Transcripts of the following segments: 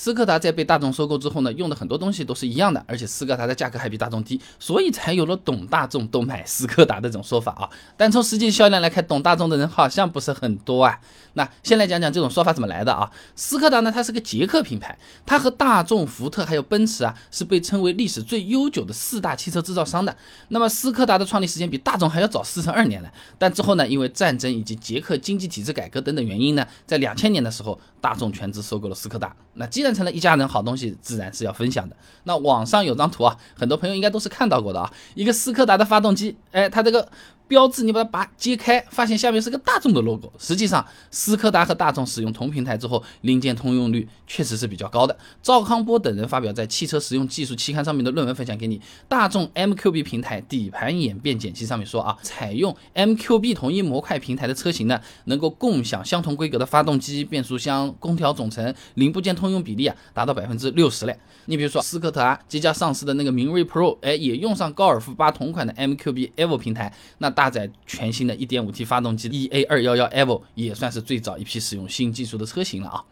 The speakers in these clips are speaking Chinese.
斯柯达在被大众收购之后呢，用的很多东西都是一样的，而且斯柯达的价格还比大众低，所以才有了懂大众都买斯柯达的这种说法啊。但从实际销量来看，懂大众的人好像不是很多啊。那先来讲讲这种说法怎么来的啊？斯柯达呢，它是个捷克品牌，它和大众、福特还有奔驰啊，是被称为历史最悠久的四大汽车制造商的。那么斯柯达的创立时间比大众还要早四十二年呢。但之后呢，因为战争以及捷克经济体制改革等等原因呢，在两千年的时候，大众全资收购了斯柯达。那既然变成了一家人，好东西自然是要分享的。那网上有张图啊，很多朋友应该都是看到过的啊，一个斯柯达的发动机，哎，它这个。标志你把它拔揭开，发现下面是个大众的 logo。实际上，斯柯达和大众使用同平台之后，零件通用率确实是比较高的。赵康波等人发表在《汽车实用技术》期刊上面的论文分享给你。大众 MQB 平台底盘演变简析上面说啊，采用 MQB 同一模块平台的车型呢，能够共享相同规格的发动机、变速箱、空调总成零部件通用比例啊，达到百分之六十嘞。你比如说，斯柯达即将上市的那个明锐 Pro，哎，也用上高尔夫八同款的 MQB Evo 平台，那搭载全新的 1.5T 发动机 EA211 Evo，也算是最早一批使用新技术的车型了啊。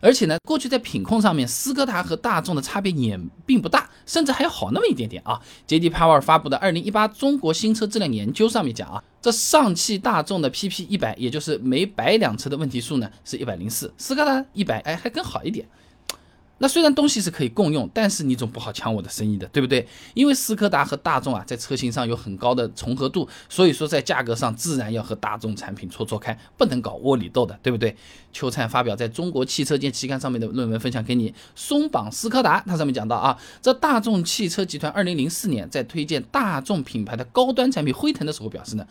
而且呢，过去在品控上面，斯柯达和大众的差别也并不大，甚至还要好那么一点点啊。JD Power 发布的2018中国新车质量研究上面讲啊，这上汽大众的 PP100，也就是每百辆车的问题数呢是一百零四，斯柯达一百，哎，还更好一点。那虽然东西是可以共用，但是你总不好抢我的生意的，对不对？因为斯柯达和大众啊，在车型上有很高的重合度，所以说在价格上自然要和大众产品错错开，不能搞窝里斗的，对不对？秋灿发表在中国汽车界期刊上面的论文分享给你，松绑斯柯达，它上面讲到啊，这大众汽车集团二零零四年在推荐大众品牌的高端产品辉腾的时候表示呢。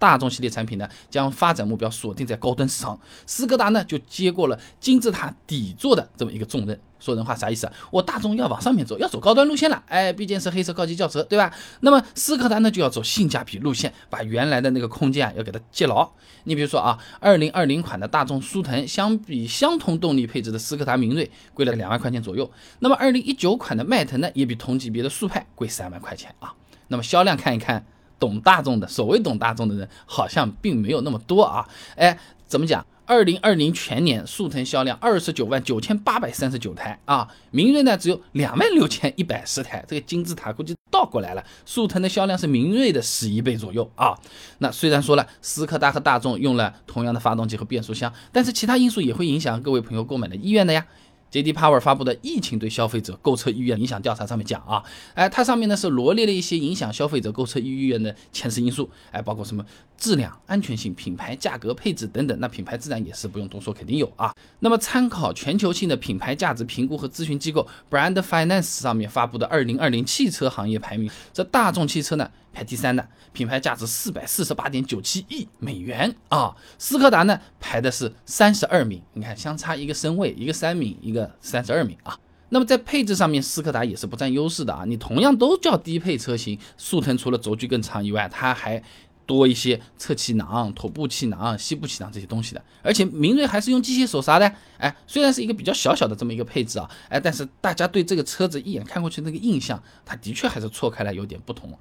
大众系列产品呢，将发展目标锁定在高端市场。斯柯达呢，就接过了金字塔底座的这么一个重任。说人话啥意思啊？我大众要往上面走，要走高端路线了。哎，毕竟是黑色高级轿车，对吧？那么斯柯达呢，就要走性价比路线，把原来的那个空间啊，要给它接牢。你比如说啊，二零二零款的大众速腾，相比相同动力配置的斯柯达明锐，贵了两万块钱左右。那么二零一九款的迈腾呢，也比同级别的速派贵三万块钱啊。那么销量看一看。懂大众的，所谓懂大众的人好像并没有那么多啊！哎，怎么讲？二零二零全年速腾销量二十九万九千八百三十九台啊，明锐呢只有两万六千一百十台，这个金字塔估计倒过来了。速腾的销量是明锐的十一倍左右啊。那虽然说了斯柯达和大众用了同样的发动机和变速箱，但是其他因素也会影响各位朋友购买的意愿的呀。JD Power 发布的疫情对消费者购车意愿影响调查上面讲啊，哎，它上面呢是罗列了一些影响消费者购车意愿的前十因素，哎，包括什么质量、安全性、品牌、价格、配置等等。那品牌自然也是不用多说，肯定有啊。那么参考全球性的品牌价值评估和咨询机构 Brand Finance 上面发布的2020汽车行业排名，这大众汽车呢？排第三的品牌价值四百四十八点九七亿美元啊，斯柯达呢排的是三十二名，你看相差一个身位，一个三名，一个三十二名啊。那么在配置上面，斯柯达也是不占优势的啊。你同样都叫低配车型，速腾除了轴距更长以外，它还多一些侧气囊、头部气囊、膝部气囊这些东西的。而且明锐还是用机械手刹的，哎，虽然是一个比较小小的这么一个配置啊，哎，但是大家对这个车子一眼看过去那个印象，它的确还是错开来有点不同。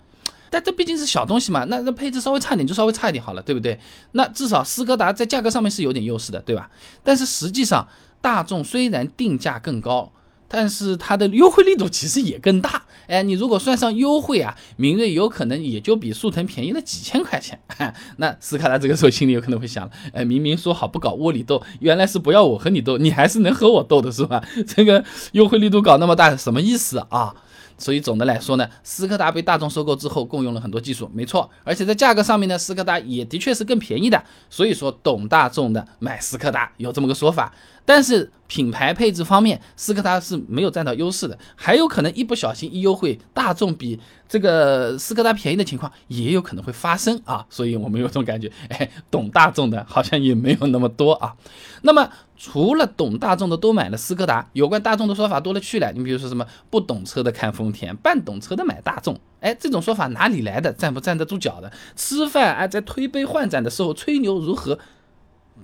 但这毕竟是小东西嘛，那那配置稍微差点就稍微差一点好了，对不对？那至少斯柯达在价格上面是有点优势的，对吧？但是实际上，大众虽然定价更高，但是它的优惠力度其实也更大。哎，你如果算上优惠啊，明锐有可能也就比速腾便宜了几千块钱。那斯柯达这个时候心里有可能会想，哎，明明说好不搞窝里斗，原来是不要我和你斗，你还是能和我斗的是吧？这个优惠力度搞那么大，什么意思啊？所以总的来说呢，斯柯达被大众收购之后，共用了很多技术，没错。而且在价格上面呢，斯柯达也的确是更便宜的。所以说，懂大众的买斯柯达有这么个说法。但是品牌配置方面，斯柯达是没有占到优势的，还有可能一不小心一优惠，大众比这个斯柯达便宜的情况也有可能会发生啊。所以我们有种感觉，哎，懂大众的好像也没有那么多啊。那么除了懂大众的都买了斯柯达，有关大众的说法多了去了。你比如说什么不懂车的看丰田，半懂车的买大众，哎，这种说法哪里来的？站不站得住脚的？吃饭哎，在推杯换盏的时候吹牛如何？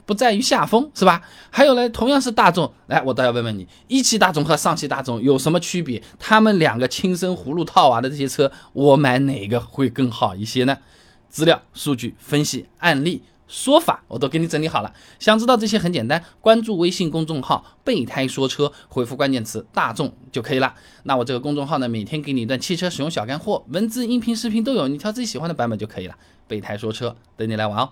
不在于下风是吧？还有呢，同样是大众，来，我倒要问问你，一汽大众和上汽大众有什么区别？他们两个亲生葫芦套娃的这些车，我买哪个会更好一些呢？资料、数据分析、案例，说法我都给你整理好了。想知道这些很简单，关注微信公众号“备胎说车”，回复关键词“大众”就可以了。那我这个公众号呢，每天给你一段汽车使用小干货，文字、音频、视频都有，你挑自己喜欢的版本就可以了。备胎说车，等你来玩哦。